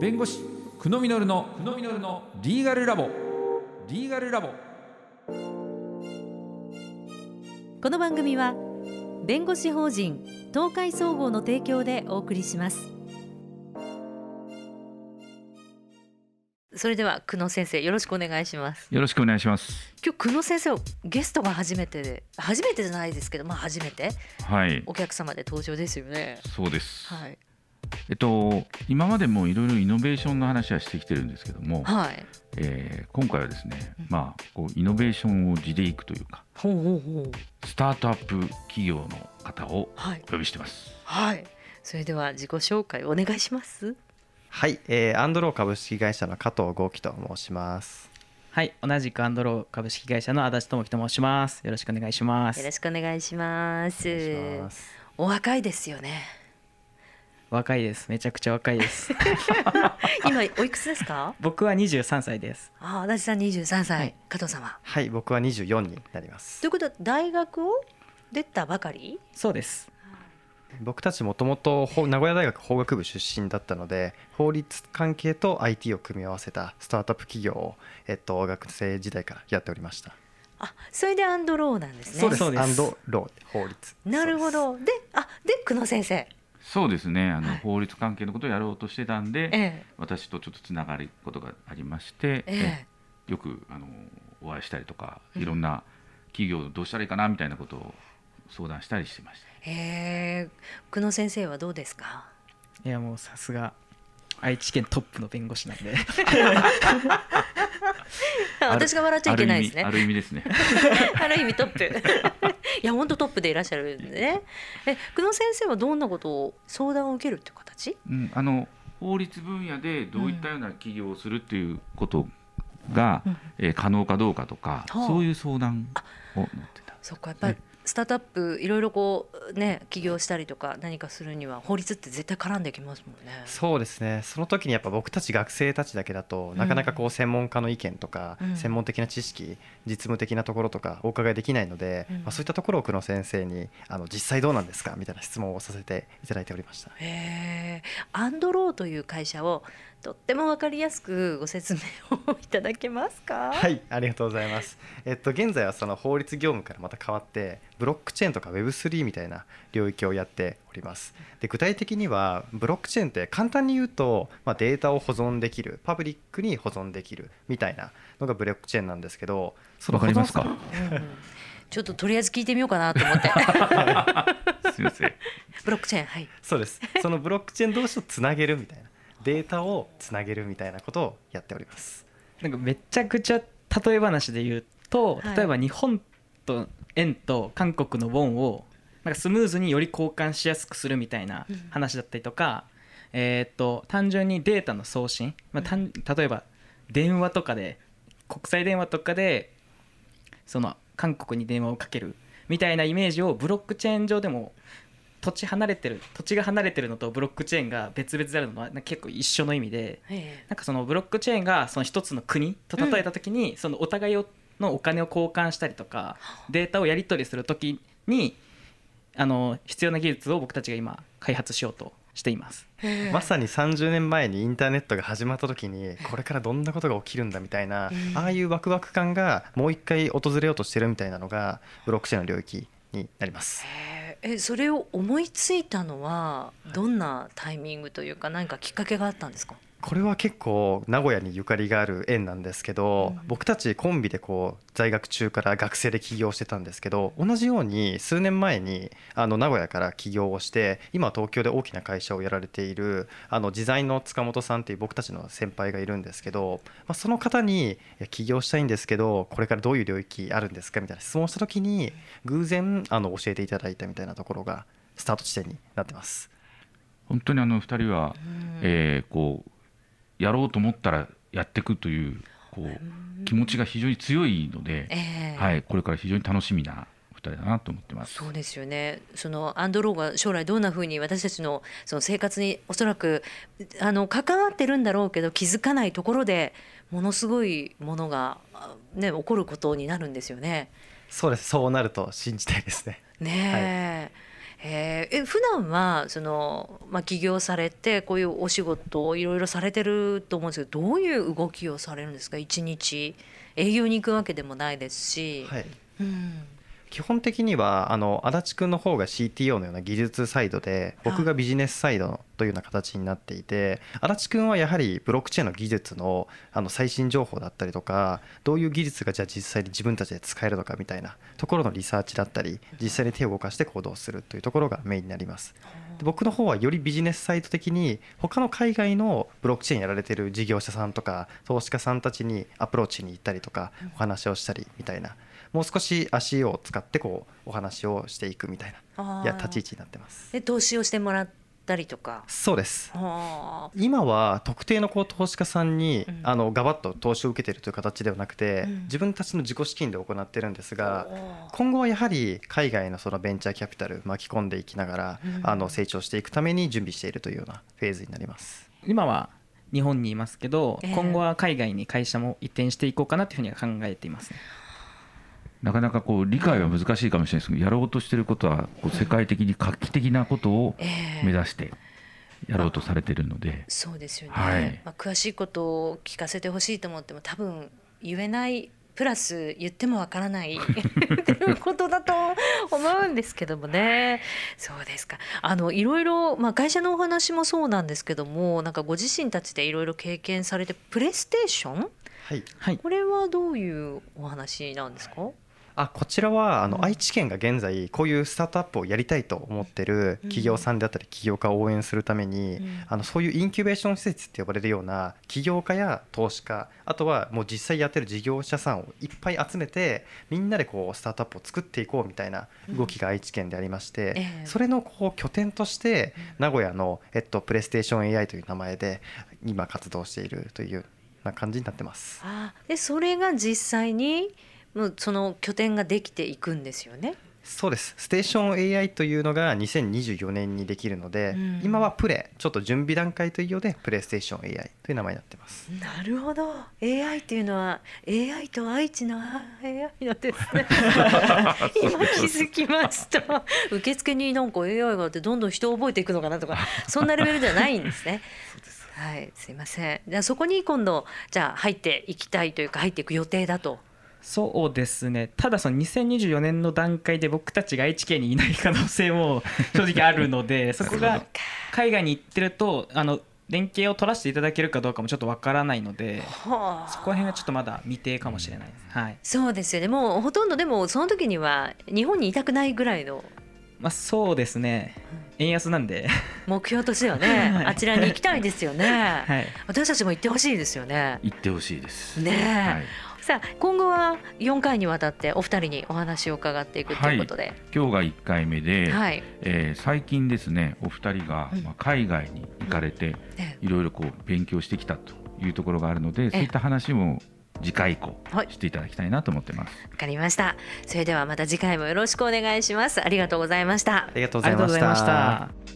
弁護士久野実の久野実のリーガルラボ。リーガルラボ。この番組は弁護士法人東海総合の提供でお送りします。それでは久野先生よろしくお願いします。よろしくお願いします。今日久野先生ゲストが初めてで初めてじゃないですけどまあ初めて。はい、お客様で登場ですよね。そうです。はいえっと今までもいろいろイノベーションの話はしてきてるんですけども、はいえー今回はですねうん、まあこうイノベーションを地でいくというか、ほうほうほうスタートアップ企業の方をはいお呼びしてます。はいそれでは自己紹介お願いしますはい、えー、アンドロー株式会社の加藤豪樹と申します。はい、同じくアンドロー株式会社の足立智樹と申します。よろしくお願いしますよろ。しくお願いしますお願いします。お若いですよね若いです。めちゃくちゃ若いです。今おいくつですか？僕は23歳です。ああ足立さん23歳、はい加藤様はい、僕は24になりますという。ことは大学を出たばかり？そうです。僕たちもともと名古屋大学法学部出身だったので、法律関係と IT を組み合わせたスタートアップ企業をえっと学生時代からやっておりました。あそれでアンドローなんですねそうです。そうですアンドロー法律。なるほどであで久野先生そうですね。あの、はい。法律関係のことをやろうとしてたんで、ええ。私とちょっとつながることがありまして、ええ。よくあのお会いしたりとか、うん。いろんな企業どうしたらいいかなみたいなことを相談したりしてました。えええ。久野先生はどうですか？いやもうさすが愛知県トップの弁護士なんで。私が笑っちゃいけないですね。ある意味ある意味ですね。ある意味トップ。いや本当トップでいらっしゃるんでね。え久野先生はどんなことを相談を受けるっていう形？うん、あの法律分野でどういったような起業をするっていうことが、うん。えー可能かどうかとか、はあ。そういう相談を乗ってた。そっか。やっぱりスタートアップいろいろこうね起業したりとか何かするには法律って絶対絡んできますもんね。そうですねその時にやっぱ僕たち学生たちだけだとなかなかこう専門家の意見とか、うん専門的な知識実務的なところとかお伺いできないので、うんまあ、そういったところを久野先生にあの実際どうなんですか？みたいな質問をさせていただいておりました。アンドローという会社をとってもわかりやすくご説明をいただけますか？。はいい、ありがとうございます。えっと現在はその法律業務からまた変わってブロックチェーンとか Web3 みたいな領域をやっております。で具体的にはブロックチェーンって簡単に言うと、まあ、データを保存できるパブリックに保存できるみたいなのがブロックチェーンなんですけど、そのわかりますか？ちょっととりあえず聞いてみようかなと思って。すみません。ブロックチェーンはい。そうです。そのブロックチェーン同士をつなげるみたいなデータをつなげるみたいなことをやっております。なんかめちゃくちゃ例え話で言うとはい、例えば日本と円と韓国のウォンをなんかスムーズにより交換しやすくするみたいなうん。話だったりとか、えーっと単純にデータの送信、まあ、単例えば電話とかで国際電話とかでその韓国に電話をかけるみたいなイメージをブロックチェーン上でも土地離れてる土地が離れてるのとブロックチェーンが別々であるのは結構一緒の意味でえなんかそのブロックチェーンがその一つの国と例えた時に、そのお互いをのお金を交換したりとかデータをやり取りする時にあの必要な技術を僕たちが今開発しようとしています。えまさに30年前にインターネットが始まった時にこれからどんなことが起きるんだみたいな、うんああいうワクワク感がもう一回訪れようとしてるみたいなのがブロックチェーンの領域になります。えそれを思いついたのはどんなタイミングというか何かきっかけがあったんですか？これは結構名古屋にゆかりがある縁なんですけど、うん僕たちコンビでこう在学中から学生で起業してたんですけど同じように数年前にあの名古屋から起業をして今は東京で大きな会社をやられているあのデザインの塚本さんっていう僕たちの先輩がいるんですけど、まあ、その方に起業したいんですけどこれからどういう領域あるんですかみたいな質問をした時に偶然あの教えていただいたみたいなところがスタート地点になってます。本当にあの二人は、うんえーこうやろうと思ったらやっていくというこう気持ちが非常に強いので、ええはい、これから非常に楽しみな二人だなと思ってます。そうですよね。そのアンドローが将来どんな風に私たちのその生活におそらくあの関わってるんだろうけど気づかないところでものすごいものがあね起こることになるんですよね。そうですそうなると信じたいですね。ねえ。えー。え普段はその、まあ、起業されてこういうお仕事をいろいろされてると思うんですけどどういう動きをされるんですか？一日。営業に行くわけでもないですし、はい。うん、基本的にはあの足立くんの方が CTO のような技術サイドで僕がビジネスサイドというような形になっていて足立くんはやはりブロックチェーンの技術のあの最新情報だったりとかどういう技術がじゃあ実際に自分たちで使えるのかみたいなところのリサーチだったり実際に手を動かして行動するというところがメインになります。で僕の方はよりビジネスサイト的に他の海外のブロックチェーンやられてる事業者さんとか投資家さんたちにアプローチに行ったりとかお話をしたりみたいなもう少し足を使ってこうお話をしていくみたいな。いや立ち位置になってます。で投資をしてもらったりとか？そうです。あ。今は特定のこう投資家さんに、うん。あのガバッと投資を受けているという形ではなくて、うん。自分たちの自己資金で行ってるんですがー。今後はやはり海外のそのベンチャーキャピタル巻き込んでいきながら、うん。あの成長していくために準備しているというようなフェーズになります。今は日本にいますけど、ええ。今後は海外に会社も移転していこうかなというふうには考えていますね。なかなかこう理解は難しいかもしれないですけどやろうとしてることはこう世界的に画期的なことをええ。目指してやろうとされてるのでそうですよね、はい。まあ、詳しいことを聞かせてほしいと思っても多分言えないプラス言ってもわからないっていうことだと思うんですけどもね。そうですか。あのいろいろ、まあ、会社のお話もそうなんですけどもなんかご自身たちでいろいろ経験されてプレイステーション？はい。はい、これはどういうお話なんですか？あこちらはあうん。の愛知県が現在こういうスタートアップをやりたいと思ってる企業さんであったり起業家を応援するためにうん。あのそういうインキュベーション施設って呼ばれるような起業家や投資家あとはもう実際やってる事業者さんをいっぱい集めてみんなでこうスタートアップを作っていこうみたいな動きが愛知県でありましてええ。それのこう拠点として名古屋のえっとプレイステーション AI という名前で今活動しているというな感じになってます。あでそれが実際にもうその拠点ができていくんですよね。そうです。ステーション AI というのが2024年にできるので、うん。今はプレちょっと準備段階というようでプレイステーション AI という名前になってます。なるほど。AI っていうのは AI と愛知の AI なんですね。今気づきました。受付になんか AI があってどんどん人を覚えていくのかなとかそんなレベルではないんですね。はい。すいません。じゃあそこに今度じゃあ入っていきたいというか入っていく予定だとそうですね。ただその2024年の段階で僕たちが愛知県にいない可能性も正直あるので そこが海外に行ってるとあの連携を取らせていただけるかどうかもちょっとわからないのではあ。そこら辺がちょっとまだ未定かもしれないです。はい。そうですよね。もうほとんどでもその時には日本にいたくないぐらいの。まあ、そうですね。円安なんで、目標としてはね、はい。あちらに行きたいですよね、はい、私たちも行ってほしいですよね。行ってほしいです。ねえ。はいさあ今後は4回にわたってお二人にお話を伺っていくということで、今日が1回目で、はい。えー最近ですねお二人が、海外に行かれてねいろいろこう勉強してきたというところがあるのでそういった話も次回以降はい。していただきたいなと思ってます。わかりました。それではまた次回もよろしくお願いします。ありがとうございました。ありがとうございました。